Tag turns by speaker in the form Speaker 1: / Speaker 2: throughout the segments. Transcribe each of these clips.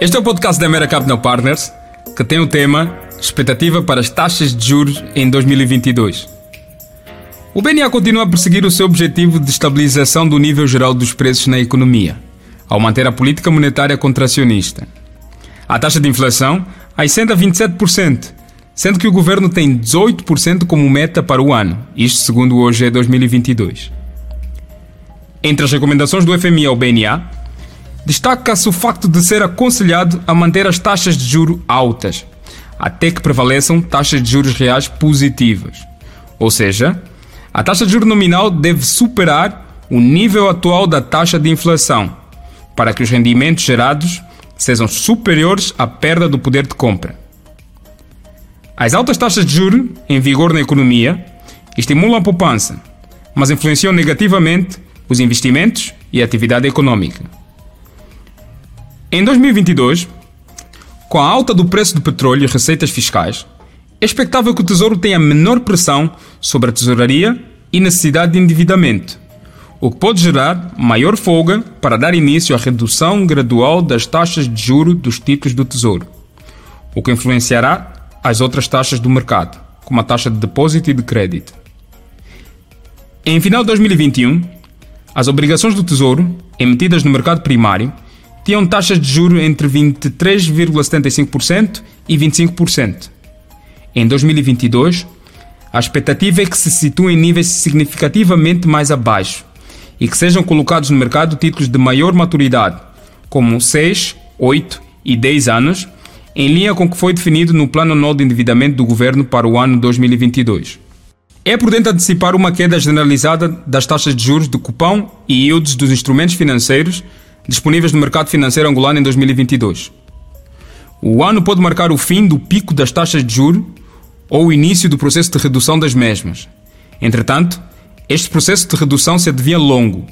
Speaker 1: Este é o podcast da Mera Capital Partners, que tem o tema Expectativa para as taxas de juros em 2022. O BNA continua a perseguir o seu objetivo de estabilização do nível geral dos preços na economia, ao manter a política monetária contracionista. A taxa de inflação ascende a 27%, sendo que o governo tem 18% como meta para o ano, isto segundo o OGE 2022. Entre as recomendações do FMI ao BNA, destaca-se o facto de ser aconselhado a manter as taxas de juro altas, até que prevaleçam taxas de juros reais positivas. Ou seja, a taxa de juro nominal deve superar o nível atual da taxa de inflação, para que os rendimentos gerados sejam superiores à perda do poder de compra. As altas taxas de juros em vigor na economia estimulam a poupança, mas influenciam negativamente os investimentos e a atividade econômica. Em 2022, com a alta do preço do petróleo e receitas fiscais, é expectável que o Tesouro tenha menor pressão sobre a tesouraria e necessidade de endividamento, o que pode gerar maior folga para dar início à redução gradual das taxas de juro dos títulos do Tesouro, o que influenciará as outras taxas do mercado, como a taxa de depósito e de crédito. Em final de 2021, as obrigações do Tesouro, emitidas no mercado primário, tinham taxas de juro entre 23,75% e 25%. Em 2022, a expectativa é que se situem em níveis significativamente mais abaixo e que sejam colocados no mercado títulos de maior maturidade, como 6, 8 e 10 anos, em linha com o que foi definido no Plano Anual de Endividamento do Governo para o ano 2022. É prudente antecipar uma queda generalizada das taxas de juros de cupão e yields dos instrumentos financeiros disponíveis no mercado financeiro angolano em 2022. O ano pode marcar o fim do pico das taxas de juro ou o início do processo de redução das mesmas. Entretanto, este processo de redução se adivinha longo,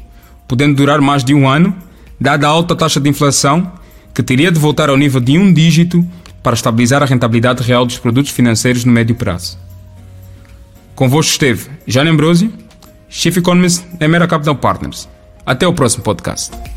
Speaker 1: podendo durar mais de um ano, dada a alta taxa de inflação, que teria de voltar ao nível de um dígito para estabilizar a rentabilidade real dos produtos financeiros no médio prazo. Convosco esteve Jane Ambrosio, Chief Economist da Mera Capital Partners. Até o próximo podcast.